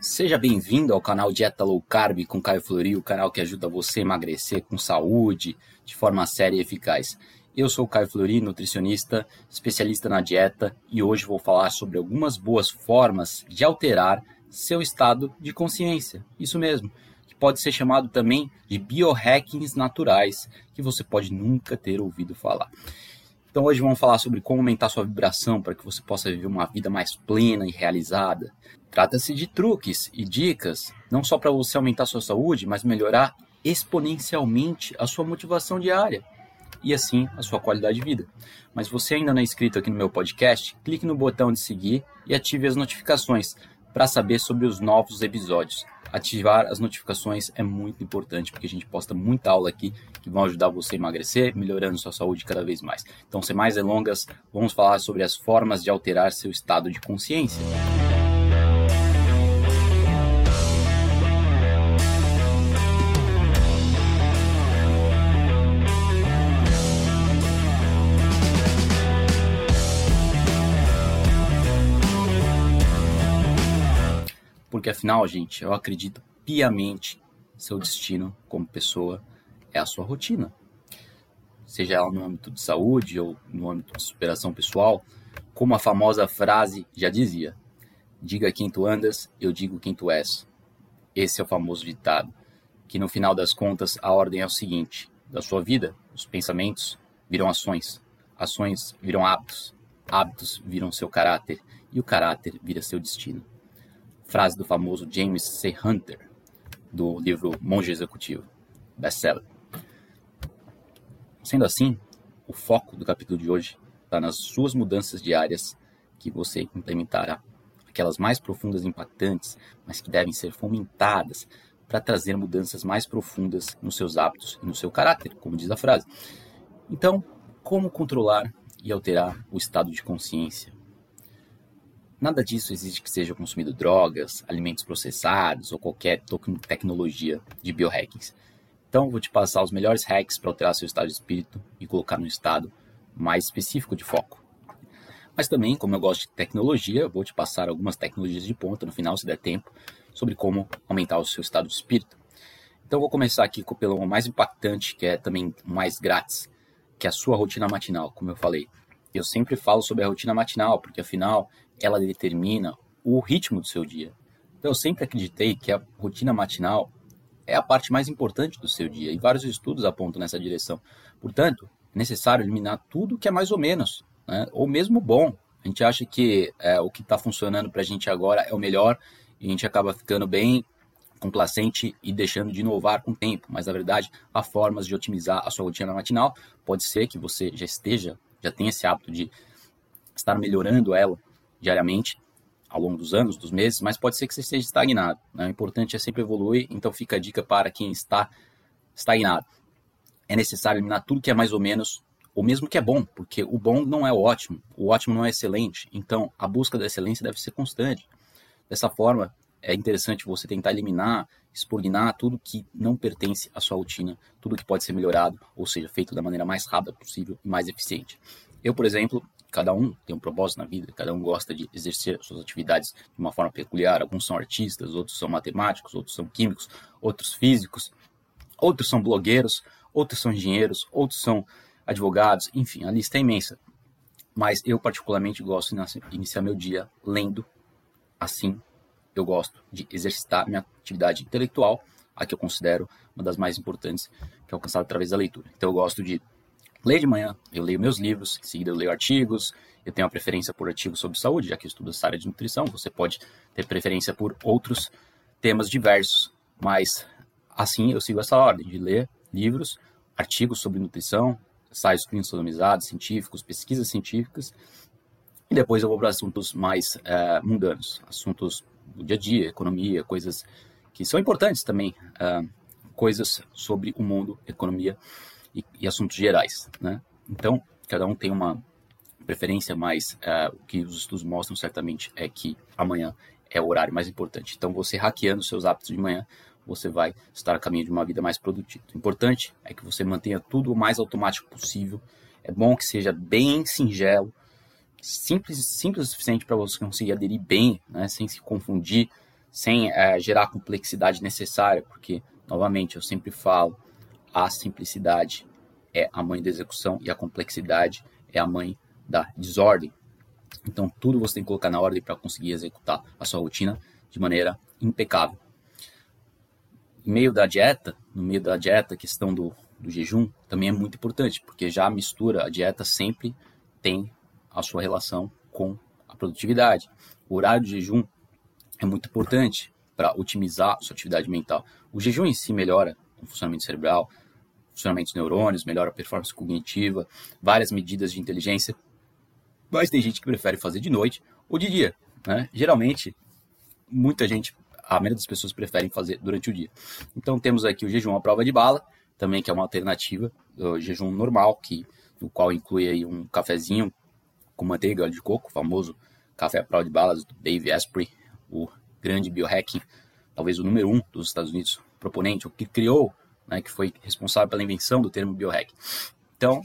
Seja bem-vindo ao canal Dieta Low Carb com Caio Flori, o canal que ajuda você a emagrecer com saúde, de forma séria e eficaz. Eu sou o Caio Flori, nutricionista, especialista na dieta, e hoje vou falar sobre algumas boas formas de alterar seu estado de consciência. Isso mesmo, que pode ser chamado também de biohackings naturais, que você pode nunca ter ouvido falar. Então hoje vamos falar sobre como aumentar sua vibração para que você possa viver uma vida mais plena e realizada. Trata-se de truques e dicas, não só para você aumentar sua saúde, mas melhorar exponencialmente a sua motivação diária e assim a sua qualidade de vida. Mas você ainda não é inscrito aqui no meu podcast, clique no botão de seguir e ative as notificações para saber sobre os novos episódios ativar as notificações é muito importante, porque a gente posta muita aula aqui que vão ajudar você a emagrecer, melhorando sua saúde cada vez mais. Então, sem mais delongas, vamos falar sobre as formas de alterar seu estado de consciência. Porque afinal, gente, eu acredito piamente seu destino como pessoa é a sua rotina. Seja ela no âmbito de saúde ou no âmbito de superação pessoal, como a famosa frase já dizia: Diga quem tu andas, eu digo quem tu és. Esse é o famoso ditado, que no final das contas a ordem é o seguinte: da sua vida, os pensamentos viram ações, ações viram hábitos, hábitos viram seu caráter e o caráter vira seu destino frase do famoso James C. Hunter, do livro Monge Executivo, best-seller. Sendo assim, o foco do capítulo de hoje está nas suas mudanças diárias que você implementará, aquelas mais profundas e impactantes, mas que devem ser fomentadas para trazer mudanças mais profundas nos seus hábitos e no seu caráter, como diz a frase. Então, como controlar e alterar o estado de consciência Nada disso exige que seja consumido drogas, alimentos processados ou qualquer tecnologia de biohackings. Então, vou te passar os melhores hacks para alterar seu estado de espírito e colocar no estado mais específico de foco. Mas também, como eu gosto de tecnologia, vou te passar algumas tecnologias de ponta no final, se der tempo, sobre como aumentar o seu estado de espírito. Então, vou começar aqui pelo mais impactante, que é também mais grátis, que é a sua rotina matinal, como eu falei. Eu sempre falo sobre a rotina matinal, porque afinal ela determina o ritmo do seu dia. Então, eu sempre acreditei que a rotina matinal é a parte mais importante do seu dia, e vários estudos apontam nessa direção. Portanto, é necessário eliminar tudo que é mais ou menos, né? ou mesmo bom. A gente acha que é, o que está funcionando para a gente agora é o melhor, e a gente acaba ficando bem complacente e deixando de inovar com o tempo. Mas, na verdade, há formas de otimizar a sua rotina matinal. Pode ser que você já esteja, já tenha esse hábito de estar melhorando ela diariamente ao longo dos anos, dos meses, mas pode ser que você esteja estagnado. Né? O importante é sempre evoluir, então fica a dica para quem está estagnado. É necessário eliminar tudo que é mais ou menos, ou mesmo que é bom, porque o bom não é o ótimo, o ótimo não é excelente, então a busca da excelência deve ser constante. Dessa forma, é interessante você tentar eliminar, expurgar tudo que não pertence à sua rotina, tudo que pode ser melhorado, ou seja, feito da maneira mais rápida possível e mais eficiente. Eu, por exemplo, Cada um tem um propósito na vida, cada um gosta de exercer suas atividades de uma forma peculiar. Alguns são artistas, outros são matemáticos, outros são químicos, outros físicos, outros são blogueiros, outros são engenheiros, outros são advogados, enfim, a lista é imensa. Mas eu, particularmente, gosto de iniciar meu dia lendo. Assim, eu gosto de exercitar minha atividade intelectual, a que eu considero uma das mais importantes, que é alcançada através da leitura. Então, eu gosto de Leio de manhã, eu leio meus livros, em seguida eu leio artigos, eu tenho a preferência por artigos sobre saúde, já que eu estudo essa área de nutrição, você pode ter preferência por outros temas diversos, mas assim eu sigo essa ordem de ler livros, artigos sobre nutrição, ensaios clínicos randomizados, científicos, pesquisas científicas, e depois eu vou para assuntos mais uh, mundanos, assuntos do dia a dia, economia, coisas que são importantes também, uh, coisas sobre o mundo, economia, e, e assuntos gerais, né? Então, cada um tem uma preferência, mas uh, o que os estudos mostram certamente é que amanhã é o horário mais importante. Então, você hackeando seus hábitos de manhã, você vai estar a caminho de uma vida mais produtiva. O importante é que você mantenha tudo o mais automático possível. É bom que seja bem singelo, simples, simples o suficiente para você conseguir aderir bem, né, sem se confundir, sem é, gerar a complexidade necessária, porque, novamente, eu sempre falo, a simplicidade é a mãe da execução e a complexidade é a mãe da desordem. Então, tudo você tem que colocar na ordem para conseguir executar a sua rotina de maneira impecável. No meio da dieta, no meio da dieta, a questão do, do jejum também é muito importante, porque já a mistura, a dieta sempre tem a sua relação com a produtividade. O horário de jejum é muito importante para otimizar a sua atividade mental. O jejum em si melhora o funcionamento cerebral, funcionamento dos neurônios, melhora a performance cognitiva, várias medidas de inteligência. Mas tem gente que prefere fazer de noite ou de dia. Né? Geralmente, muita gente, a maioria das pessoas preferem fazer durante o dia. Então temos aqui o jejum à prova de bala, também que é uma alternativa, o jejum normal, que no qual inclui aí um cafezinho com manteiga óleo de coco, o famoso café à prova de balas do Dave Asprey, o grande biohacking, talvez o número um dos Estados Unidos, proponente, o que criou, né, que foi responsável pela invenção do termo biohack. Então,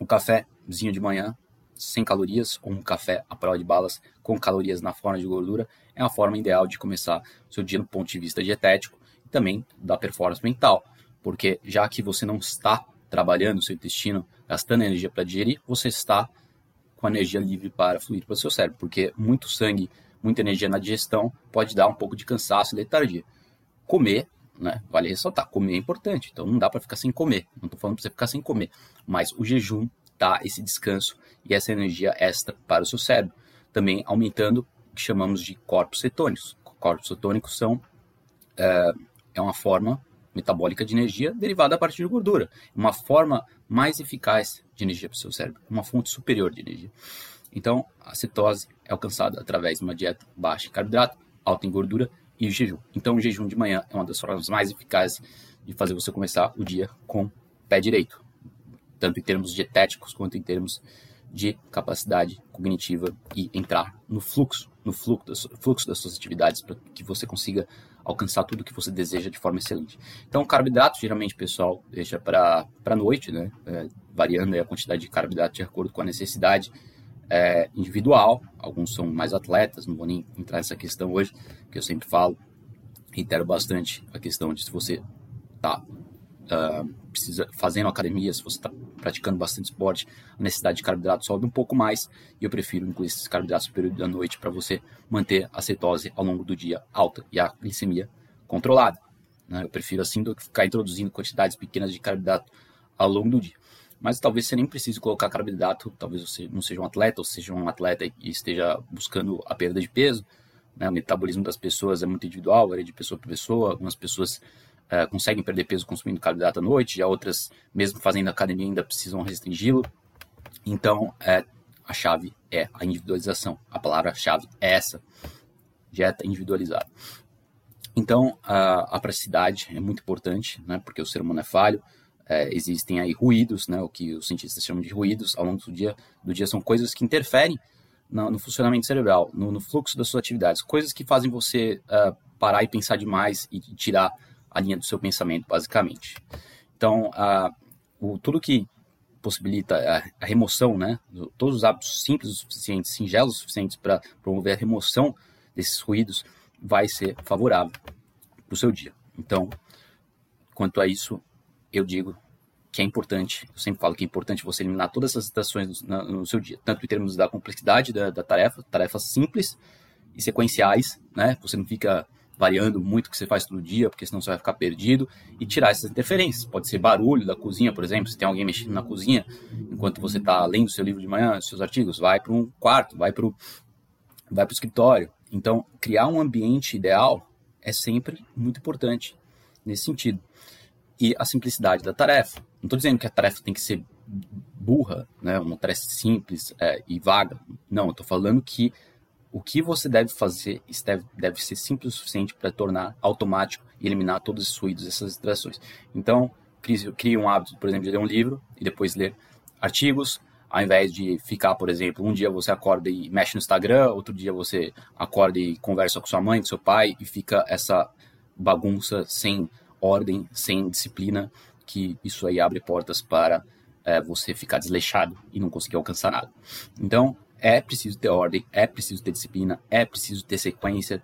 um cafézinho de manhã, sem calorias, ou um café à prova de balas com calorias na forma de gordura, é a forma ideal de começar seu dia do ponto de vista dietético e também da performance mental, porque já que você não está trabalhando o seu intestino, gastando energia para digerir, você está com energia livre para fluir para o seu cérebro, porque muito sangue muita energia na digestão, pode dar um pouco de cansaço e letargia. Comer, né, vale ressaltar, comer é importante, então não dá para ficar sem comer, não estou falando para você ficar sem comer, mas o jejum dá esse descanso e essa energia extra para o seu cérebro, também aumentando o que chamamos de corpos cetônicos. Corpos cetônicos são é, é uma forma metabólica de energia derivada a partir de gordura, uma forma mais eficaz de energia para o seu cérebro, uma fonte superior de energia. Então, a cetose é alcançada através de uma dieta baixa em carboidrato, alta em gordura e o jejum. Então, o jejum de manhã é uma das formas mais eficazes de fazer você começar o dia com pé direito, tanto em termos dietéticos quanto em termos de capacidade cognitiva e entrar no fluxo, no fluxo das, fluxo das suas atividades para que você consiga alcançar tudo que você deseja de forma excelente. Então, carboidrato, geralmente, pessoal, deixa para a noite, né? É, variando a quantidade de carboidrato de acordo com a necessidade é, individual, alguns são mais atletas, não vou nem entrar nessa questão hoje, que eu sempre falo, reitero bastante a questão de se você está uh, ah, precisa, fazendo academia, se você está praticando bastante esporte, a necessidade de carboidrato sobe um pouco mais, e eu prefiro incluir esses carboidratos no período da noite para você manter a cetose ao longo do dia alta e a glicemia controlada. Né? Eu prefiro assim do que ficar introduzindo quantidades pequenas de carboidrato ao longo do dia mas talvez você nem precise colocar carboidrato, talvez você não seja um atleta, ou seja um atleta e esteja buscando a perda de peso. Né? O metabolismo das pessoas é muito individual, varia de pessoa para pessoa. Algumas pessoas uh, conseguem perder peso consumindo carboidrato à noite, já outras, mesmo fazendo academia, ainda precisam restringi-lo. Então, é, a chave é a individualização. A palavra-chave é essa: dieta individualizada. Então, a, a praticidade é muito importante, né? porque o ser humano é falho é, existem aí ruídos, né, o que os cientistas chamam de ruídos ao longo do dia. Do dia são coisas que interferem no, no funcionamento cerebral, no, no, fluxo das suas atividades, coisas que fazem você uh, parar e pensar demais e tirar a linha do seu pensamento, basicamente. Então, uh, o, tudo que possibilita a, a remoção, né, todos os hábitos simples o suficiente, singelos o suficientes para promover a remoção desses ruídos, vai ser favorável para o seu dia. Então, quanto a isso, eu digo que é importante, eu sempre falo que é importante você eliminar todas essas situações no, no seu dia, tanto em termos da complexidade da, da, tarefa, tarefas simples e sequenciais, né? Você não fica variando muito o que você faz todo dia, porque senão você vai ficar perdido, e tirar essas interferências. Pode ser barulho da cozinha, por exemplo, se tem alguém mexendo na cozinha, enquanto você está lendo seu livro de manhã, seus artigos, vai para um quarto, vai para o vai escritório. Então, criar um ambiente ideal é sempre muito importante nesse sentido e a simplicidade da tarefa. Não estou dizendo que a tarefa tem que ser burra, né, uma tarefa simples é, e vaga. Não, estou falando que o que você deve fazer deve, ser simples o suficiente para tornar automático e eliminar todos os ruídos, essas distrações. Então, crie um hábito, por exemplo, de ler um livro e depois ler artigos, ao invés de ficar, por exemplo, um dia você acorda e mexe no Instagram, outro dia você acorda e conversa com sua mãe, com seu pai, e fica essa bagunça sem ordem, sem disciplina, que isso aí abre portas para é, você ficar desleixado e não conseguir alcançar nada. Então, é preciso ter ordem, é preciso ter disciplina, é preciso ter sequência,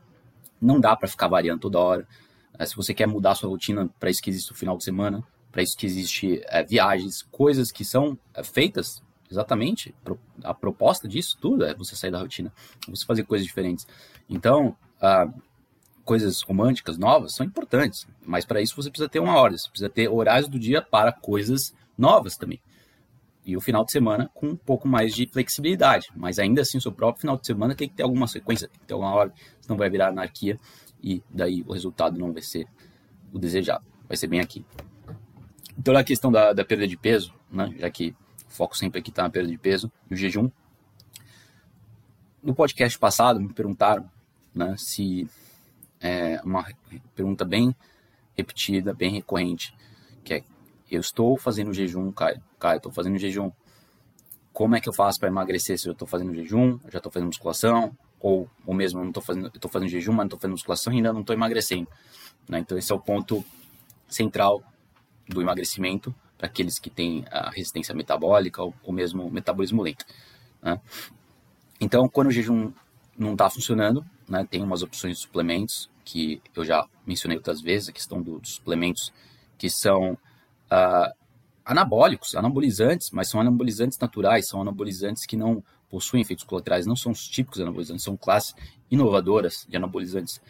não dá para ficar variando toda hora. É, se você quer mudar sua rotina, para isso que existe o final de semana, para isso que existe é, viagens, coisas que são feitas exatamente. A proposta disso tudo é você sair da rotina, você fazer coisas diferentes. Então, ah, coisas românticas novas são importantes, mas para isso você precisa ter uma hora, você precisa ter horários do dia para coisas novas também. E o final de semana com um pouco mais de flexibilidade, mas ainda assim o seu próprio final de semana tem que ter alguma sequência, tem que ter uma hora, senão vai virar anarquia e daí o resultado não vai ser o desejado, vai ser bem aqui. Então, na questão da, da perda de peso, né, já que o foco sempre aqui está na perda de peso e o jejum, no podcast passado me perguntaram né, se é uma pergunta bem repetida, bem recorrente, que é eu estou fazendo jejum, Caio, Caio, estou fazendo jejum. Como é que eu faço para emagrecer se eu estou fazendo jejum, já estou fazendo musculação, ou, ou mesmo eu não estou fazendo, estou fazendo jejum, mas não estou fazendo musculação e ainda não estou emagrecendo. Né? Então esse é o ponto central do emagrecimento para aqueles que têm a resistência metabólica ou, ou mesmo metabolismo lento. Né? Então, quando o jejum não está funcionando, né, tem umas opções de suplementos que eu já mencionei outras vezes, a questão do, dos suplementos que são uh, anabólicos, anabolizantes, mas são anabolizantes naturais, são anabolizantes que não possuem efeitos colaterais, não são os típicos anabolizantes, são classes inovadoras de anabolizantes.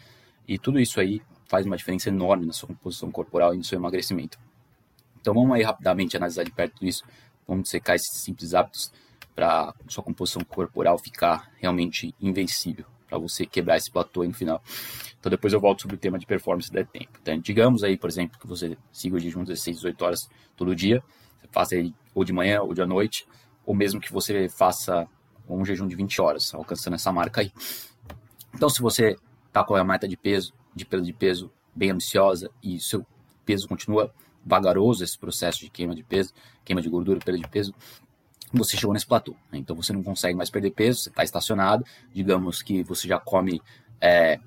E tudo isso aí faz uma diferença enorme na sua composição corporal e no seu emagrecimento. Então vamos aí rapidamente analisar de perto isso, vamos secar esses simples hábitos para sua composição corporal ficar realmente invencível, para você quebrar esse platô aí no final. Então depois eu volto sobre o tema de performance se der tempo. Então, digamos aí, por exemplo, que você siga o jejum 16, 18 horas todo dia, você faça aí ou de manhã ou de noite, ou mesmo que você faça um jejum de 20 horas, alcançando essa marca aí. Então se você está com a meta de peso, de perda de peso bem ambiciosa e seu peso continua vagaroso esse processo de queima de peso, queima de gordura, perda de peso, você chegou nesse platô. Né? Então você não consegue mais perder peso, você está estacionado, digamos que você já come é,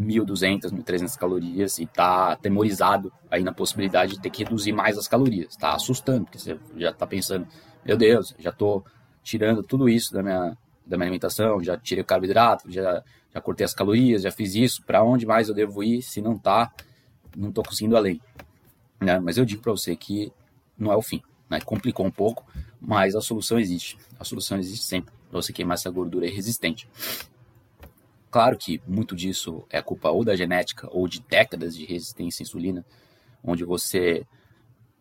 1.200, 1.300 calorias e está atemorizado aí na possibilidade de ter que reduzir mais as calorias. Está assustando, porque você já está pensando, meu Deus, já estou tirando tudo isso da minha, da minha alimentação, já tirei o carboidrato, já, já cortei as calorias, já fiz isso, para onde mais eu devo ir se não está, não estou conseguindo além. Né? Mas eu digo para você que não é o fim. Né? Complicou um pouco, mas a solução existe. A solução existe sempre para você queimar essa gordura resistente. Claro que muito disso é culpa ou da genética ou de décadas de resistência à insulina, onde você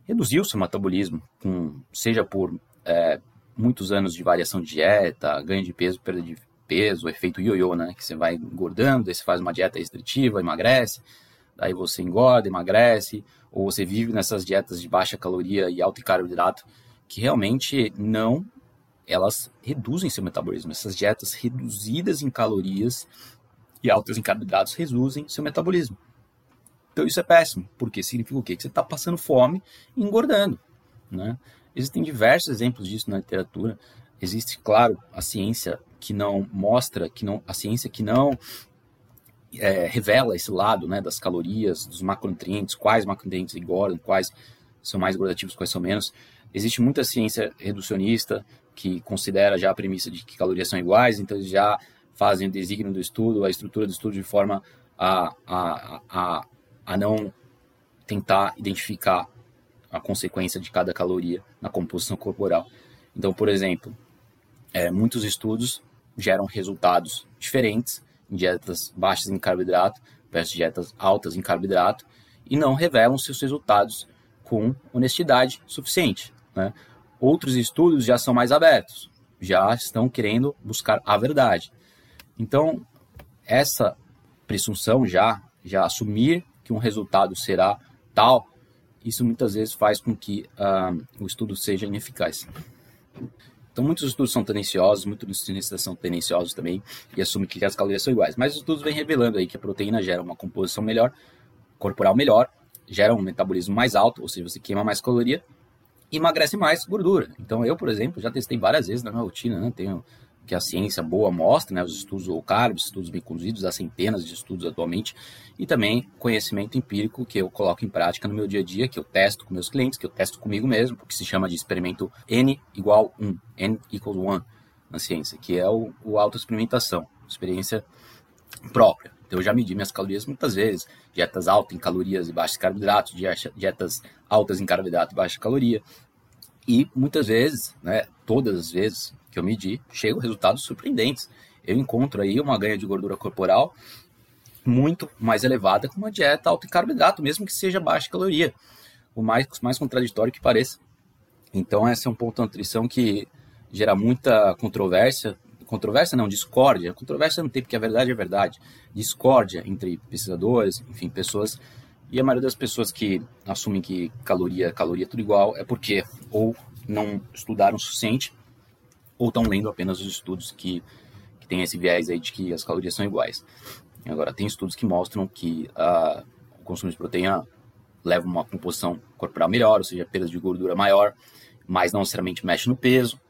reduziu seu metabolismo, com, seja por é, muitos anos de variação de dieta, ganho de peso, perda de peso, efeito ioiô, né? Que você vai engordando, aí você faz uma dieta restritiva, emagrece, daí você engorda, emagrece, ou você vive nessas dietas de baixa caloria e alto carboidrato, que realmente não, elas reduzem seu metabolismo. Essas dietas reduzidas em calorias e altas em carboidratos reduzem seu metabolismo. Então isso é péssimo, porque significa o quê? Que você está passando fome e engordando, né? Existem diversos exemplos disso na literatura. Existe, claro, a ciência que não mostra, que não, a ciência que não é, revela esse lado né, das calorias, dos macronutrientes, quais macronutrientes engordam, quais são mais gordativos, quais são menos. Existe muita ciência reducionista que considera já a premissa de que calorias são iguais, então eles já fazem o desígnio do estudo, a estrutura do estudo de forma a, a, a, a não tentar identificar a consequência de cada caloria na composição corporal. Então, por exemplo, é, muitos estudos geram resultados diferentes em dietas baixas em carboidrato versus dietas altas em carboidrato e não revelam seus resultados com honestidade suficiente. Né? Outros estudos já são mais abertos, já estão querendo buscar a verdade. Então, essa presunção já, já assumir que um resultado será tal, isso muitas vezes faz com que uh, o estudo seja ineficaz. Então, muitos estudos são tendenciosos, muitos nutricionistas são tendenciosos também e assumem que as calorias são iguais. Mas os estudos vêm revelando aí que a proteína gera uma composição melhor, corporal melhor, gera um metabolismo mais alto, ou seja, você queima mais caloria e emagrece mais gordura. Então, eu, por exemplo, já testei várias vezes na minha rotina, né? Tenho que a ciência boa mostra, né, os estudos low carb, estudos bem conduzidos, há centenas de estudos atualmente, e também conhecimento empírico que eu coloco em prática no meu dia a dia, que eu testo com meus clientes, que eu testo comigo mesmo, que se chama de experimento N igual 1, N equals 1 na ciência, que é o, o autoexperimentação, experiência própria. Então eu já medi minhas calorias muitas vezes, dietas altas em calorias e baixas em carboidratos, dietas altas em carboidrato e baixa caloria. E muitas vezes, né, todas as vezes que eu medi, chegam resultados surpreendentes. Eu encontro aí uma ganha de gordura corporal muito mais elevada com uma dieta alta em carboidrato, mesmo que seja baixa caloria. O mais, mais contraditório que pareça. Então, esse é um ponto da nutrição que gera muita controvérsia. Controvérsia não, discórdia. Controvérsia não tem, porque a verdade é verdade. Discórdia entre pesquisadores, enfim, pessoas. E a maioria das pessoas que assumem que caloria, caloria é tudo igual é porque ou não estudaram o suficiente ou estão lendo apenas os estudos que, que tem esse viés aí de que as calorias são iguais. Agora, tem estudos que mostram que uh, o consumo de proteína leva uma composição corporal melhor, ou seja, perda de gordura maior, mas não necessariamente mexe no peso.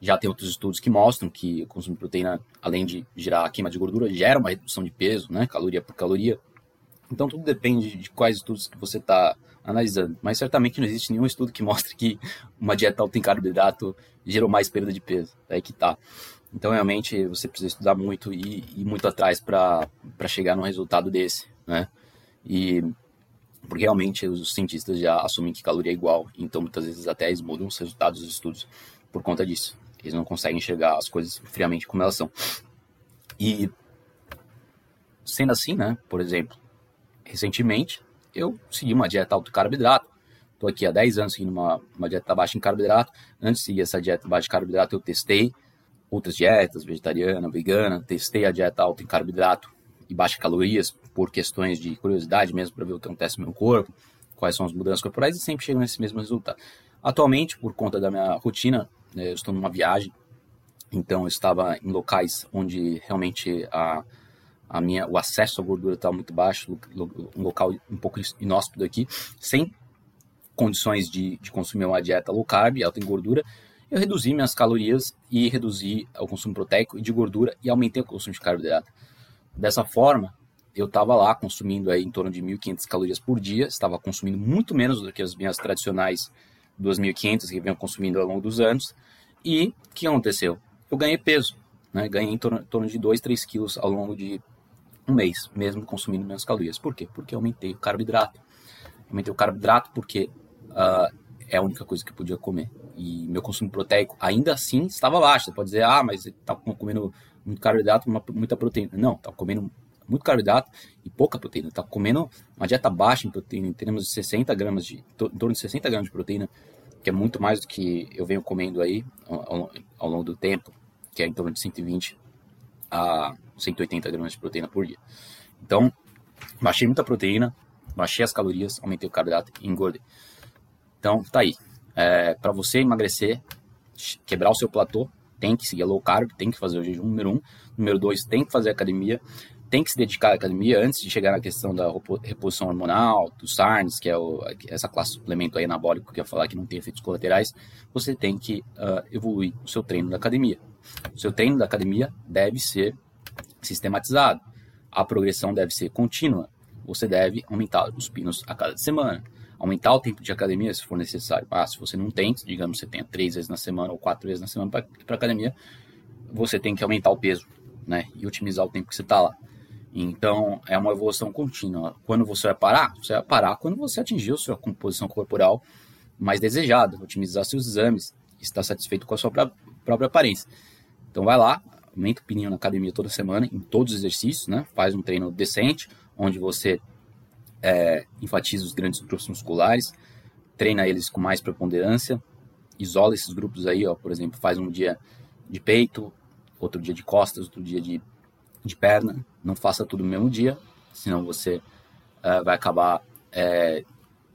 Já tem outros estudos que mostram que o consumo de proteína, além de gerar a queima de gordura, gera uma redução de peso, né, caloria por caloria. Então tudo depende de quais estudos que você está analisando. Mas certamente não existe nenhum estudo que mostre que uma dieta alta em carboidrato gerou mais perda de peso. É que tá. Então realmente você precisa estudar muito e ir muito atrás para chegar num resultado desse, né? E porque realmente os cientistas já assumem que caloria é igual, então muitas vezes até eles mudam os resultados dos estudos por conta disso. Eles não conseguem enxergar as coisas friamente como elas são. E sendo assim, né? Por exemplo, recentemente eu segui uma dieta alto carboidrato. Estou aqui há 10 anos seguindo uma, uma dieta baixa em carboidrato. Antes de seguir essa dieta baixa em carboidrato, eu testei outras dietas, vegetariana, vegana, testei a dieta alta em carboidrato e baixa calorias por questões de curiosidade mesmo para ver o que acontece no meu corpo, quais são as mudanças corporais e sempre chego nesse mesmo resultado. Atualmente, por conta da minha rotina, né, eu estou numa viagem, então eu estava em locais onde realmente a a minha, o acesso à gordura estava muito baixo, um local um pouco inóspito aqui, sem condições de, de consumir uma dieta low carb, alta em gordura, eu reduzi minhas calorias e reduzi o consumo proteico e de gordura e aumentei o consumo de carboidrato. Dessa forma, eu estava lá consumindo aí em torno de 1.500 calorias por dia, estava consumindo muito menos do que as minhas tradicionais 2.500 que venho consumindo ao longo dos anos. E o que aconteceu? Eu ganhei peso, né? ganhei em torno, em torno de 2, 3 quilos ao longo de um mês, mesmo consumindo menos calorias. Por quê? Porque eu aumentei o carboidrato. aumentei o carboidrato porque uh, é a única coisa que eu podia comer. E meu consumo proteico ainda assim estava baixo. Você pode dizer, ah, mas está comendo muito carboidrato, muita proteína. Não, está comendo muito carboidrato e pouca proteína. Está comendo uma dieta baixa em proteína, em termos de 60 gramas de, em torno de 60 gramas de proteína, que é muito mais do que eu venho comendo aí ao, ao longo do tempo, que é em torno de 120 a 180 gramas de proteína por dia. Então, baixei muita proteína, baixei as calorias, aumentei o carboidrato e engordei. Então, tá aí. É, para você emagrecer, quebrar o seu platô, tem que seguir a low carb, tem que fazer o jejum número um. Número dois, tem que fazer academia, tem que se dedicar à academia antes de chegar na questão da reposição hormonal, do SARMs, que é o, essa classe de suplemento aí anabólico que eu falar que não tem efeitos colaterais. Você tem que uh, evoluir o seu treino da academia. O seu treino da academia deve ser sistematizado. A progressão deve ser contínua. Você deve aumentar os pinos a cada semana. Aumentar o tempo de academia se for necessário. Ah, se você não tem, digamos você tenha três vezes na semana ou quatro vezes na semana para academia, você tem que aumentar o peso né, e otimizar o tempo que você está lá. Então, é uma evolução contínua. Quando você vai parar? Você vai parar quando você atingiu sua composição corporal mais desejada, otimizar seus exames, estar satisfeito com a sua própria aparência. Então, vai lá, aumenta o pininho na academia toda semana, em todos os exercícios, né? Faz um treino decente, onde você é, enfatiza os grandes grupos musculares, treina eles com mais preponderância, isola esses grupos aí, ó, por exemplo, faz um dia de peito, outro dia de costas, outro dia de, de perna, não faça tudo no mesmo dia, senão você uh, vai acabar é,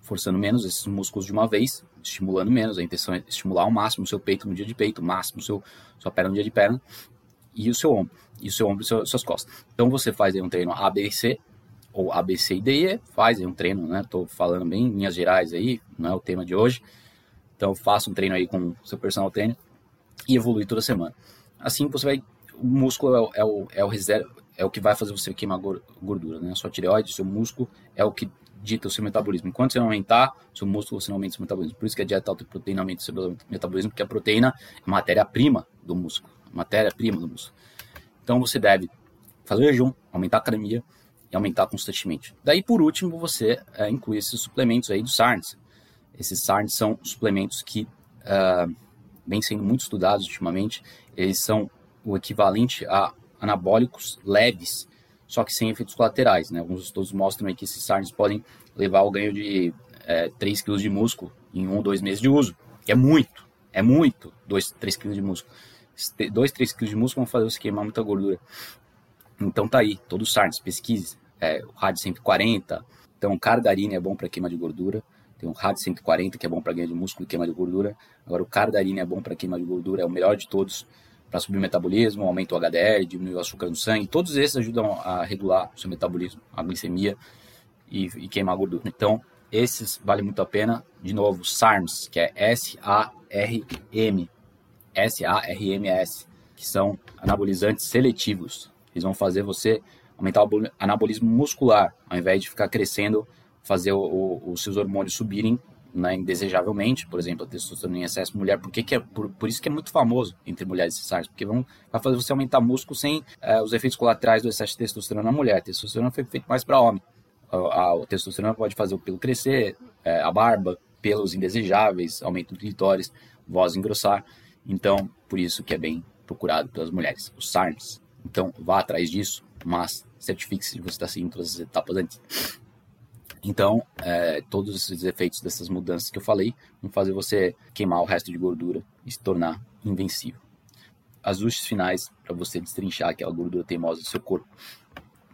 forçando menos esses músculos de uma vez, estimulando menos. A intenção é estimular ao máximo o seu peito no dia de peito, o máximo seu, sua perna no dia de perna, e o seu ombro, e o seu ombro e seu, suas costas. Então você faz aí um treino ABC, ou ABC e DE, faz aí um treino, né? Tô falando bem em linhas gerais aí, não é o tema de hoje. Então faça um treino aí com seu personal trainer e evolui toda semana. Assim você vai, o músculo é o, é o, é o reserva, é o que vai fazer você queimar gordura, né? A sua tireoide, seu músculo é o que dita o seu metabolismo. Enquanto você não aumentar seu músculo, você não aumenta o seu metabolismo. Por isso que a dieta alta proteína aumenta o seu metabolismo, porque a proteína é matéria-prima do músculo matéria-prima do músculo. Então você deve fazer jejum, aumentar a academia e aumentar constantemente. Daí, por último, você é, inclui esses suplementos aí do SARNs. Esses SARNs são suplementos que uh, vêm sendo muito estudados ultimamente. Eles são o equivalente a anabólicos leves, só que sem efeitos colaterais. Né? Alguns estudos mostram que esses SARNs podem levar ao ganho de é, 3 kg de músculo em um ou dois meses de uso, é muito, é muito, 2, 3 kg de músculo. 2, 3 kg de músculo vão fazer você queimar muita gordura. Então tá aí, todos os SARNs, pesquise. É, o RAD 140, então cardarine é bom para queima de gordura. Tem o RAD 140 que é bom para ganho de músculo e queima de gordura. Agora o cardarine é bom para queima de gordura, é o melhor de todos para subir o metabolismo, aumenta o HDL, diminui o açúcar no sangue. Todos esses ajudam a regular o seu metabolismo, a glicemia e, e queimar gordura. Então, esses vale muito a pena. De novo, SARMs, que é S-A-R-M, S-A-R-M-S, que são anabolizantes seletivos. Eles vão fazer você aumentar o anabolismo muscular, ao invés de ficar crescendo, fazer os seus hormônios subirem né, indesejavelmente, por exemplo, a testosterona em excesso mulher, por, que, que é, por, por, isso que é muito famoso entre mulheres SARS, porque vão, vai fazer você aumentar músculo sem é, os efeitos colaterais do excesso de testosterona na mulher. A testosterona foi feito mais para homem. A, a, a, testosterona pode fazer o pelo crescer, é, a barba, pelos indesejáveis, aumento do clitóris, voz engrossar. Então, por isso que é bem procurado pelas mulheres, os SARMs. Então, vá atrás disso, mas certifique-se de você estar seguindo todas as etapas antes. Então, é, todos esses efeitos dessas mudanças que eu falei vão fazer você queimar o resto de gordura e se tornar invencível. Ajustes finais para você destrinchar aquela gordura teimosa do seu corpo.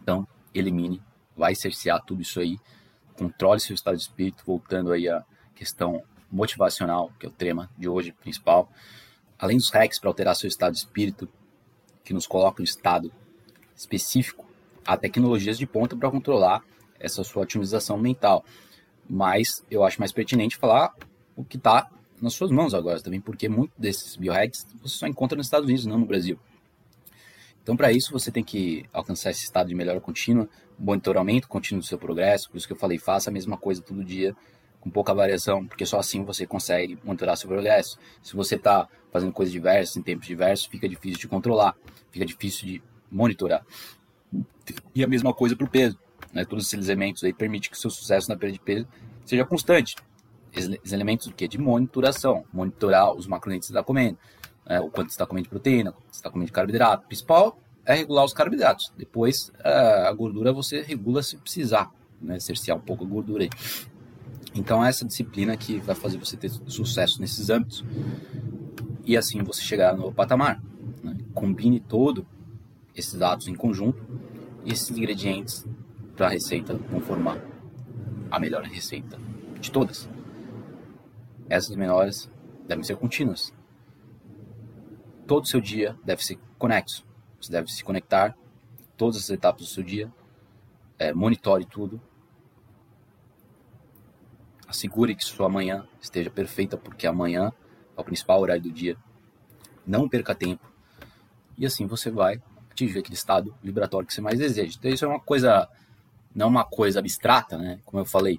Então, elimine, vai cercear tudo isso aí, controle seu estado de espírito, voltando aí à questão motivacional, que é o tema de hoje principal. Além dos hacks para alterar seu estado de espírito, que nos coloca em estado específico, há tecnologias de ponta para controlar essa sua otimização mental. Mas eu acho mais pertinente falar o que está nas suas mãos agora também, porque muito desses biohacks você só encontra nos Estados Unidos, não no Brasil. Então, para isso, você tem que alcançar esse estado de melhora contínua, monitoramento contínuo do seu progresso. Por isso que eu falei, faça a mesma coisa todo dia, com pouca variação, porque só assim você consegue monitorar seu progresso. Se você está fazendo coisas diversas, em tempos diversos, fica difícil de controlar, fica difícil de monitorar. E a mesma coisa para o peso né, todos esses elementos aí permitem que o seu sucesso na perda de peso seja constante. Esses elementos que de monitoração, monitorar os macronutrientes que você está comendo, né, o quanto você está comendo de proteína, quanto você está comendo de carboidrato. O principal é regular os carboidratos. Depois, a gordura você regula se precisar, né, um pouco a gordura aí. Então, essa disciplina que vai fazer você ter sucesso nesses âmbitos e assim você chegar no patamar. Né? Combine todo esses dados em conjunto esses ingredientes para a receita vão formar a melhor receita de todas. Essas menores devem ser contínuas. Todo o seu dia deve ser conexo. Você deve se conectar todas as etapas do seu dia. É, monitore tudo. Assegure que sua manhã esteja perfeita, porque amanhã é o principal horário do dia. Não perca tempo. E assim você vai atingir aquele estado vibratório que você mais deseja. Então, isso é uma coisa não é uma coisa abstrata, né? Como eu falei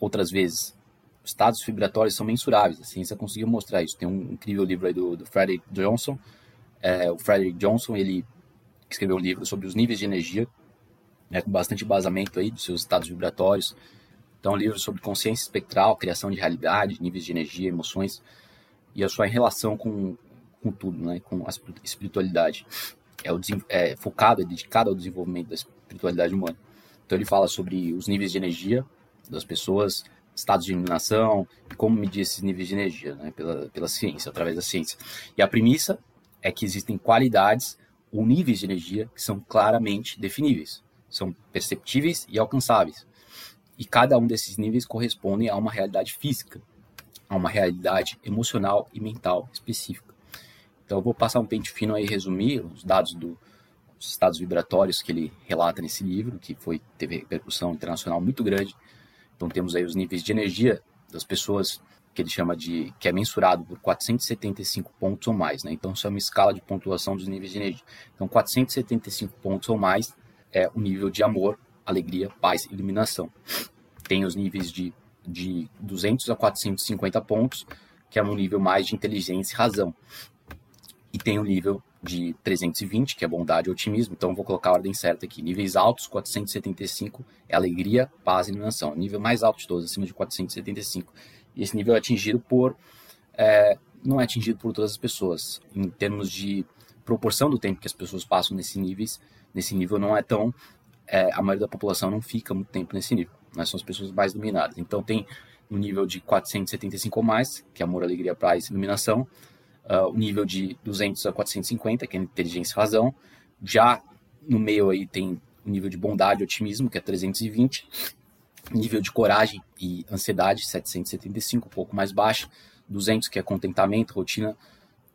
outras vezes. Os estados vibratórios são mensuráveis, a ciência conseguiu mostrar isso. Tem um incrível livro aí do, do Frederick Johnson. É, o Frederick Johnson, ele escreveu um livro sobre os níveis de energia, né, com bastante embasamento aí dos seus estados vibratórios. Então, um livro sobre consciência espectral, criação de realidade, níveis de energia, emoções e a sua relação com, com tudo, né, com a espiritualidade. É, o, é focado, é dedicado ao desenvolvimento da espiritualidade humana. Então ele fala sobre os níveis de energia das pessoas, estados de iluminação e como medir esses níveis de energia, né, pela, pela ciência, através da ciência. E a premissa é que existem qualidades ou níveis de energia que são claramente definíveis, são perceptíveis e alcançáveis. E cada um desses níveis corresponde a uma realidade física, a uma realidade emocional e mental específica. Então eu vou passar um pente fino aí e resumir os dados do, os estados vibratórios que ele relata nesse livro, que foi teve repercussão internacional muito grande. Então temos aí os níveis de energia das pessoas que ele chama de que é mensurado por 475 pontos ou mais, né? Então isso é uma escala de pontuação dos níveis de energia. Então 475 pontos ou mais é o nível de amor, alegria, paz iluminação. Tem os níveis de de 200 a 450 pontos, que é um nível mais de inteligência e razão. E tem o nível de 320, que é bondade e otimismo. Então, vou colocar a ordem certa aqui. Níveis altos, 475 é alegria, paz e iluminação. Nível mais alto de todos, acima de 475. E esse nível é atingido por. É, não é atingido por todas as pessoas. Em termos de proporção do tempo que as pessoas passam nesse níveis, nesse nível não é tão. É, a maioria da população não fica muito tempo nesse nível. Né? São as pessoas mais dominadas. Então, tem no nível de 475 ou mais, que é amor, alegria, paz e iluminação uh, o nível de 200 a 450, que é inteligência e razão. Já no meio aí tem o nível de bondade e otimismo, que é 320. Nível de coragem e ansiedade, 775, um pouco mais baixo. 200, que é contentamento, rotina,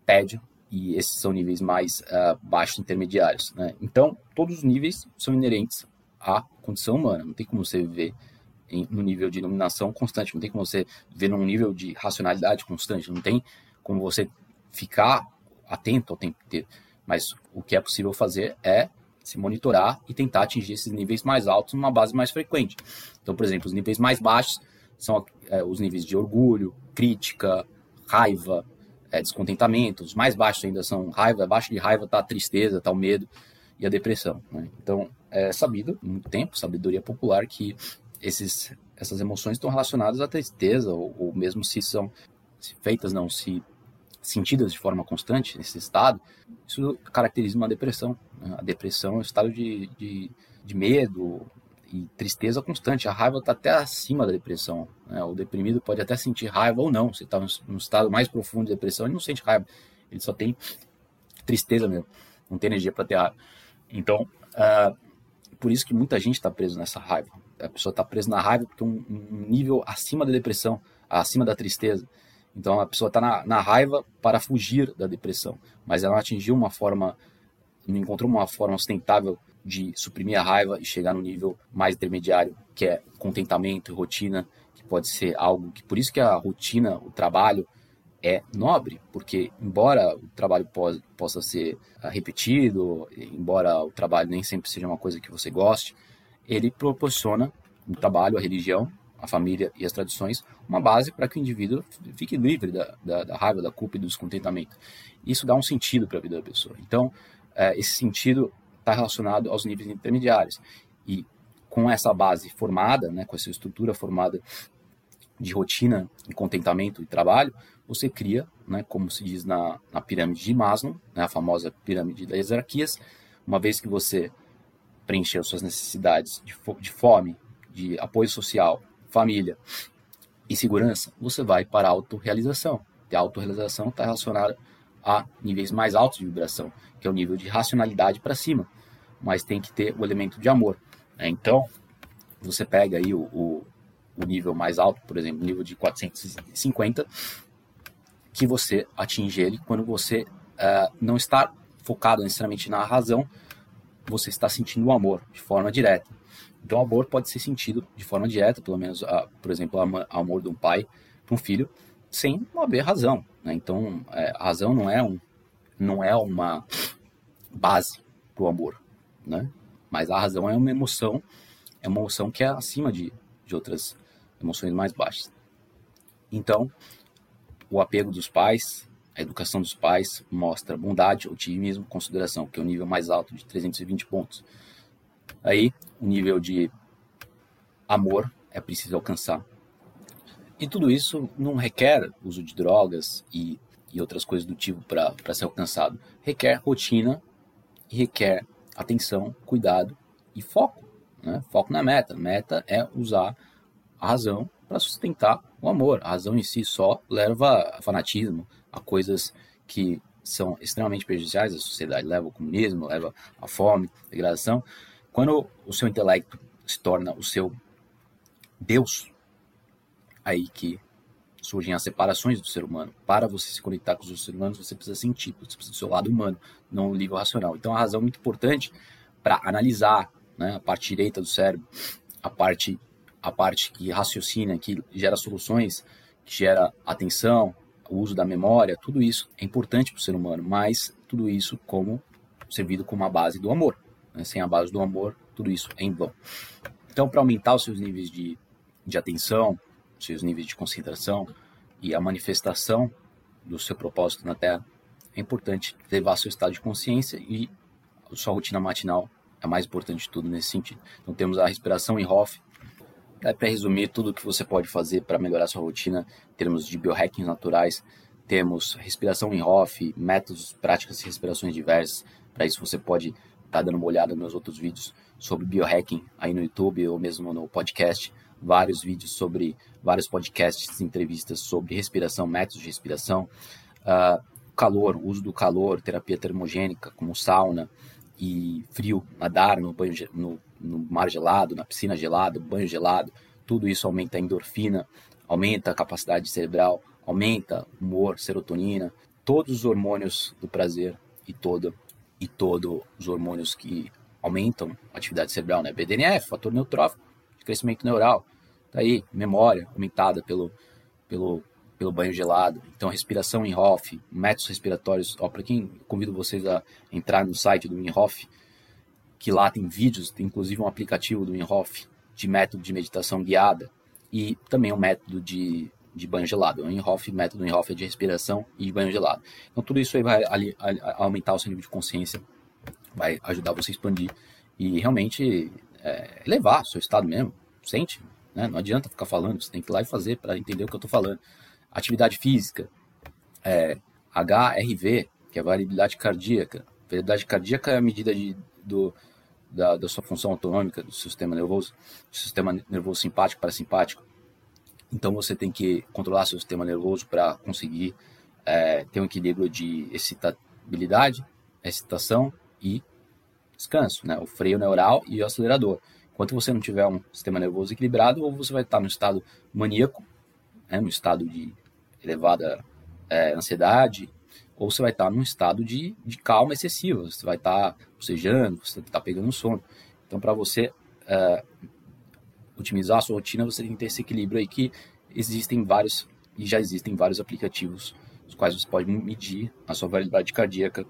tédio. E esses são níveis mais uh, baixos intermediários. Né? Então, todos os níveis são inerentes à condição humana. Não tem como você viver em, no nível de iluminação constante, não tem como você viver num nível de racionalidade constante, não tem como você ficar atento ao tempo inteiro. Mas o que é possível fazer é se monitorar e tentar atingir esses níveis mais altos numa base mais frequente. Então, por exemplo, os níveis mais baixos são é, os níveis de orgulho, crítica, raiva, é, descontentamento. Os mais baixos ainda são raiva, abaixo de raiva está a tristeza, está o medo e a depressão. Né? Então, é sabido, muito tempo, sabedoria popular, que esses, essas emoções estão relacionadas à tristeza, ou, ou mesmo se são se feitas, não, se sentidas de forma constante nesse estado, isso caracteriza uma depressão. Né? A deprão é um estado de, de, de, medo e tristeza constante. A raiva está até acima da depressão. Né? O deprimido pode até sentir raiva ou não. Se está num estado mais profundo de depressão, ele não sente raiva. Ele só tem tristeza mesmo. Não tem energia para ter raiva. Então, uh, por isso que muita gente está preso nessa raiva. A pessoa está presa na raiva porque um, um nível acima da depressão, acima da tristeza. Então a pessoa está na, na, raiva para fugir da depressão, mas ela não atingiu uma forma, não encontrou uma forma sustentável de suprimir a raiva e chegar no nível mais intermediário, que é contentamento e rotina, que pode ser algo que por isso que a rotina, o trabalho é nobre, porque embora o trabalho possa ser ah, repetido, embora o trabalho nem sempre seja uma coisa que você goste, ele proporciona o trabalho, a religião, a família e as tradições, uma base para que o indivíduo fique livre da, da, da, raiva, da culpa e do descontentamento. Isso dá um sentido para a vida da pessoa. Então, é, esse sentido está relacionado aos níveis intermediários. E com essa base formada, né, com essa estrutura formada de rotina, e contentamento e trabalho, você cria, né, como se diz na, na pirâmide de Maslow, né, a famosa pirâmide das hierarquias, uma vez que você preencheu suas necessidades de, fo de fome, de apoio social família e segurança, você vai para a autorrealização. E a autorrealização está relacionada a níveis mais altos de vibração, que é o nível de racionalidade para cima, mas tem que ter o elemento de amor. Né? Então, você pega aí o, o, o, nível mais alto, por exemplo, o nível de 450, que você atinge ele quando você uh, não está focado necessariamente na razão, você está sentindo o amor de forma direta. Então, amor pode ser sentido de forma direta, pelo menos, a, por exemplo, o amor de um pai para um filho, sem haver razão. Né? Então, é, a razão não é, um, não é uma base para o amor, né? mas a razão é uma emoção, é uma emoção que é acima de, de outras emoções mais baixas. Então, o apego dos pais, a educação dos pais mostra bondade, otimismo, consideração, que é o nível mais alto de 320 pontos. Aí, o nível de amor é preciso alcançar. E tudo isso não requer uso de drogas e, e outras coisas do tipo para ser alcançado. Requer rotina e requer atenção, cuidado e foco. Né? Foco na meta. Meta é usar a razão para sustentar o amor. A razão em si só leva a fanatismo, a coisas que são extremamente prejudiciais à sociedade. Leva ao comunismo, leva à fome, degradação. Quando o seu intelecto se torna o seu Deus, aí que surgem as separações do ser humano. Para você se conectar com os outros seres humanos, você precisa sentir, você precisa do seu lado humano, não o nível racional. Então, a razão é muito importante para analisar né, a parte direita do cérebro, a parte, a parte que raciocina, que gera soluções, que gera atenção, o uso da memória, tudo isso é importante para o ser humano, mas tudo isso como servido como a base do amor. Né? Sem a base do amor, tudo isso é em vão. Então, para aumentar os seus níveis de, de atenção, seus níveis de concentração e a manifestação do seu propósito na Terra, é importante levar seu estado de consciência e sua rotina matinal é mais importante de tudo nesse sentido. Então temos a respiração em Hoff, é para resumir tudo o que você pode fazer para melhorar sua rotina em termos de biohacking naturais. Temos respiração em Hoff, métodos, práticas e respirações diversas. Para isso você pode tá dando uma olhada nos outros vídeos sobre biohacking aí no YouTube ou mesmo no podcast. Vários vídeos sobre vários podcasts, entrevistas sobre respiração, métodos de respiração. Uh, calor, uso do calor, terapia termogênica, como sauna e frio, nadar no banho no, no mar gelado, na piscina gelada, banho gelado, tudo isso aumenta a endorfina, aumenta a capacidade cerebral, aumenta humor, serotonina, todos os hormônios do prazer e todo e todos os hormônios que aumentam a atividade cerebral, né? BDNF, fator neutrófico crescimento neural, tá aí, memória aumentada pelo pelo pelo banho gelado. Então, respiração em Hoff, métodos respiratórios. Para quem convido vocês a entrar no site do Inhoff, que lá tem vídeos, tem inclusive um aplicativo do Inhoff de método de meditação guiada e também um método de, de banho gelado. O Inhoff, método Inhoff é de respiração e banho gelado. Então, tudo isso aí vai ali, aumentar o seu nível de consciência, vai ajudar você a expandir e realmente é, elevar o seu estado mesmo. Sente, né? Não adianta ficar falando, você tem que ir lá e fazer para entender o que eu estou falando atividade física, é, HRV, que é variabilidade cardíaca. Variabilidade cardíaca é a medida de, do, da, da, sua função autonômica do sistema nervoso, do sistema nervoso simpático para simpático. Então você tem que controlar seu sistema nervoso para conseguir é, ter um equilíbrio de excitabilidade, excitação e descanso, né? o freio neural e o acelerador. Enquanto você não tiver um sistema nervoso equilibrado, ou você vai estar no estado maníaco, né, no estado de elevada é, ansiedade, ou você vai estar num estado de, de calma excessiva, você vai estar bocejando, você está pegando sono. Então, para você é, otimizar a sua rotina, você tem que ter esse equilíbrio aí que existem vários, e já existem vários aplicativos, os quais você pode medir a sua variabilidade cardíaca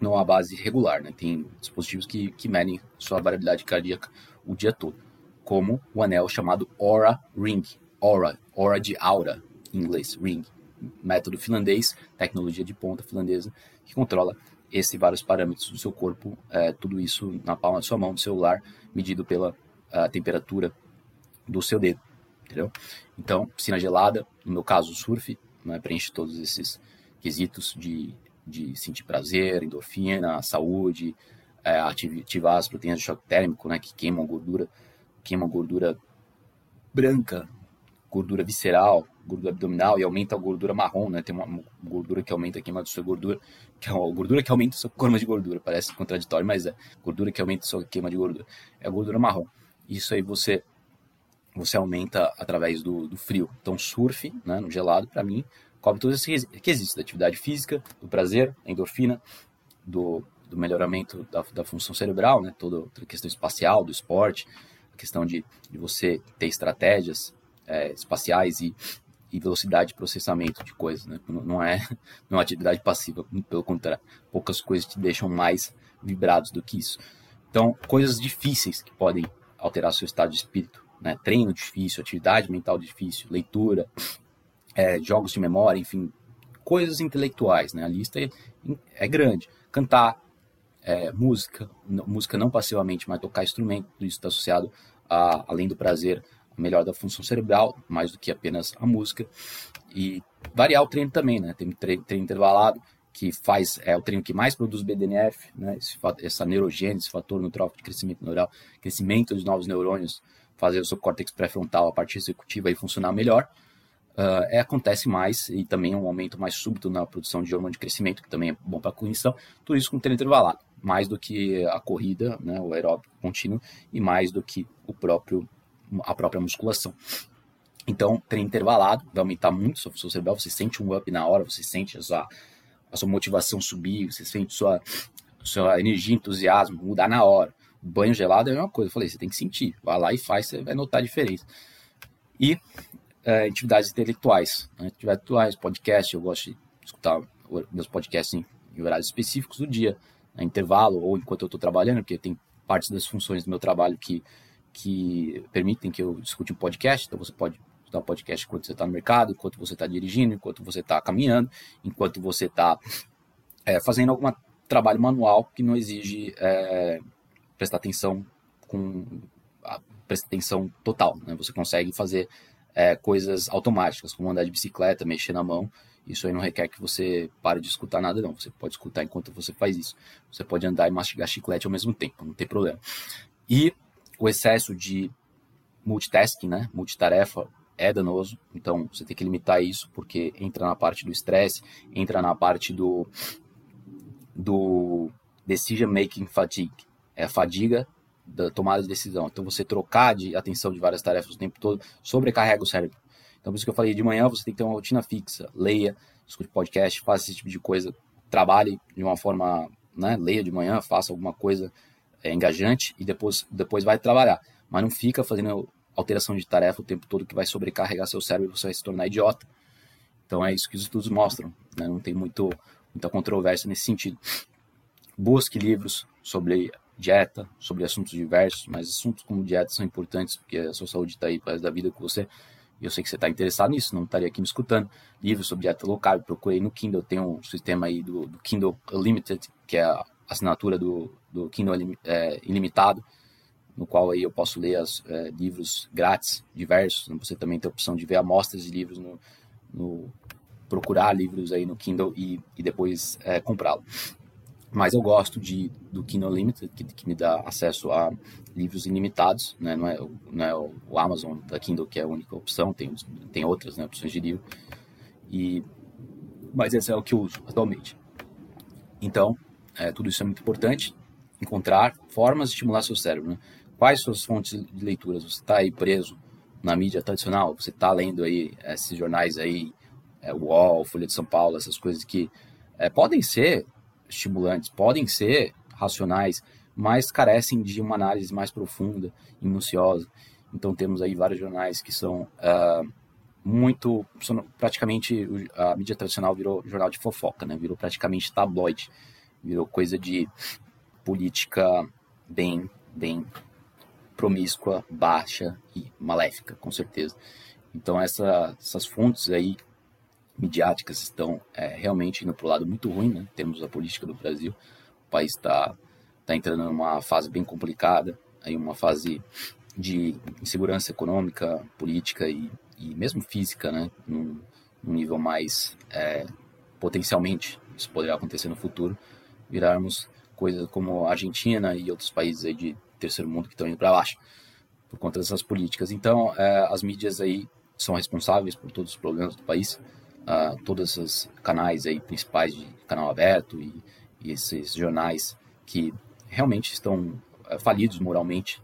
numa base regular, né? Tem dispositivos que, que medem sua variabilidade cardíaca o dia todo, como o anel chamado Aura Ring, Aura, Aura de aura, em inglês, Ring, método finlandês, tecnologia de ponta finlandesa, que controla esses vários parâmetros do seu corpo, é, tudo isso na palma da sua mão, do celular, medido pela temperatura do seu dedo, entendeu? Então, piscina gelada, no meu caso, surf, né, preenche todos esses quesitos de, de sentir prazer, endorfina, saúde, é, ativar as proteínas de choque térmico, né, que queimam gordura, queimam gordura branca gordura visceral, gordura abdominal e aumenta a gordura marrom, né? Tem uma gordura que aumenta a queima da sua gordura, que é uma gordura que aumenta a sua queima de gordura. Parece contraditório, mas é gordura que aumenta a sua queima de gordura. É a gordura marrom. Isso aí você você aumenta através do, do frio. Então surf, né, no gelado, para mim, cobre todos esses requisitos da atividade física, do prazer, da endorfina, do, do melhoramento da, da função cerebral, né? Toda a questão espacial, do esporte, a questão de, de você ter estratégias é, espaciais e, e, velocidade de processamento de coisas, né? Não é, não é uma atividade passiva, pelo contrário, poucas coisas te deixam mais vibrados do que isso. Então, coisas difíceis que podem alterar seu estado de espírito, né? Treino difícil, atividade mental difícil, leitura, é, jogos de memória, enfim, coisas intelectuais, né? A lista é, é grande. Cantar, é, música, música não passivamente, mas tocar instrumento, tudo isso está associado a, além do prazer, melhor da função cerebral, mais do que apenas a música. E variar o treino também, né? Tem treino, treino intervalado, que faz, é o treino que mais produz BDNF, né? Esse, essa neurogênese, esse fator neutrófico de crescimento neural, crescimento de novos neurônios, fazer o seu córtex pré-frontal, a parte executiva, aí funcionar melhor. Uh, é, acontece mais e também um aumento mais súbito na produção de hormônio de crescimento, que também é bom para a cognição. Tudo isso com treino intervalado, mais do que a corrida, né, o aeróbico contínuo, e mais do que o próprio a própria musculação. Então, treino intervalado vai aumentar muito sua função cerebral, você sente um up na hora, você sente a sua, a sua motivação subir, você sente sua, sua energia, entusiasmo mudar na hora. Banho gelado é a mesma coisa, eu falei, você tem que sentir, vai lá e faz, você vai notar a diferença. E é, atividades intelectuais, né? atividades intelectuais, podcast, eu gosto de escutar meus podcasts em, em horários específicos do dia, né? intervalo ou enquanto eu estou trabalhando, porque tem partes das funções do meu trabalho que que permitem que eu escute um podcast. Então você pode escutar um podcast enquanto você está no mercado, enquanto você está dirigindo, enquanto você está caminhando, enquanto você está é, fazendo algum trabalho manual que não exige é, prestar atenção com atenção total. Né? Você consegue fazer é, coisas automáticas, como andar de bicicleta, mexer na mão. Isso aí não requer que você pare de escutar nada, não. Você pode escutar enquanto você faz isso. Você pode andar e mastigar chiclete ao mesmo tempo, não tem problema. E o excesso de multitasking, né, multitarefa, é danoso, então você tem que limitar isso, porque entra na parte do estresse, entra na parte do, do decision making fatigue, é a fadiga da tomada de decisão. Então você trocar de atenção de várias tarefas o tempo todo sobrecarrega o cérebro. Então por isso que eu falei, de manhã você tem que ter uma rotina fixa, leia, escute podcast, faça esse tipo de coisa, trabalhe de uma forma, né, leia de manhã, faça alguma coisa é, engajante e depois, depois vai trabalhar. Mas não fica fazendo alteração de tarefa o tempo todo que vai sobrecarregar seu cérebro e você vai se tornar idiota. Então é isso que os estudos mostram, né? não tem muito, muita controvérsia nesse sentido. Busque livros sobre dieta, sobre assuntos diversos, mas assuntos como dieta são importantes porque a sua saúde está aí para da vida com você. E eu sei que você está interessado nisso, não estaria aqui me escutando. Livros sobre dieta local, procurei no Kindle, tem um sistema aí do, do Kindle Unlimited, que é a assinatura do, do Kindle é, ilimitado, no qual aí eu posso ler as, é, livros grátis, diversos. Você também tem a opção de ver amostras de livros no, no procurar livros aí no Kindle e, e depois é, comprá-lo. Mas eu gosto de, do Kindle Unlimited, que, que me dá acesso a livros ilimitados, né? não, é, não é o Amazon da Kindle que é a única opção, tem, tem outras né, opções de livro. E, mas esse é o que eu uso atualmente. Então, é, tudo isso é muito importante. Encontrar formas de estimular seu cérebro. Né? Quais suas fontes de leituras? Você está aí preso na mídia tradicional? Você está lendo aí esses jornais aí, é, UOL, Folha de São Paulo, essas coisas que é, podem ser estimulantes, podem ser racionais, mas carecem de uma análise mais profunda e minuciosa. Então temos aí vários jornais que são uh, muito, praticamente a mídia tradicional virou jornal de fofoca, né? Virou praticamente tabloide virou coisa de política bem, bem promíscua, baixa e maléfica, com certeza. Então essa, essas fontes aí midiáticas estão é, realmente indo para o lado muito ruim, né? Temos a política do Brasil, o país está tá entrando numa fase bem complicada, aí uma fase de insegurança econômica, política e, e mesmo física, né? Num, num nível mais é, potencialmente isso poderá acontecer no futuro virarmos coisas como a Argentina e outros países aí de terceiro mundo que estão indo para baixo por conta dessas políticas. Então, é, as mídias aí são responsáveis por todos os problemas do país. Uh, todos os canais aí principais de canal aberto e, e esses jornais que realmente estão uh, falidos moralmente.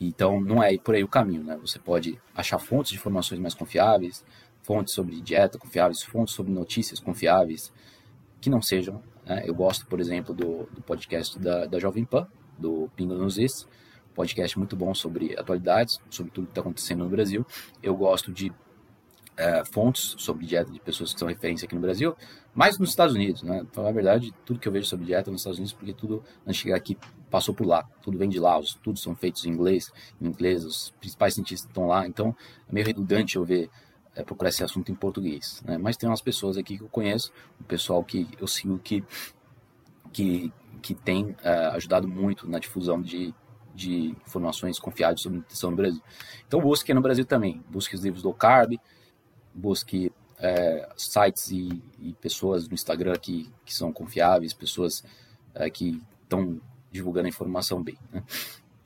Então, não é por aí o caminho, né? Você pode achar fontes de informações mais confiáveis, fontes sobre dieta confiáveis, fontes sobre notícias confiáveis, que não sejam né? Eu gosto, por exemplo, do, do podcast da, da Jovem Pan, do Pingo nos podcast muito bom sobre atualidades, sobre tudo que está acontecendo no Brasil. Eu gosto de é, fontes sobre dieta de pessoas que são referência aqui no Brasil, mas nos Estados Unidos, né? Então, na verdade, tudo que eu vejo sobre dieta nos Estados Unidos, porque tudo, antes de chegar aqui, passou por lá. Tudo vem de lá, os estudos são feitos em inglês, em inglês, os principais cientistas estão lá, então é meio redundante eu ver é, procurar esse assunto em português. Né? Mas tem umas pessoas aqui que eu conheço, o pessoal que eu sigo que, que, que tem é, ajudado muito na difusão de, de informações confiáveis sobre nutrição no Brasil. Então busque no Brasil também, busque os livros do Carb, busque é, sites e, e, pessoas no Instagram que, que são confiáveis, pessoas é, que estão divulgando a informação bem. Né?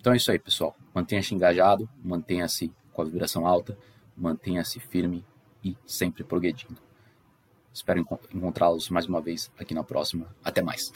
Então é isso aí, pessoal. Mantenha-se engajado, mantenha-se com a vibração alta mantenha-se firme e sempre progredindo. Espero encontrá-los mais uma vez aqui na próxima. Até mais.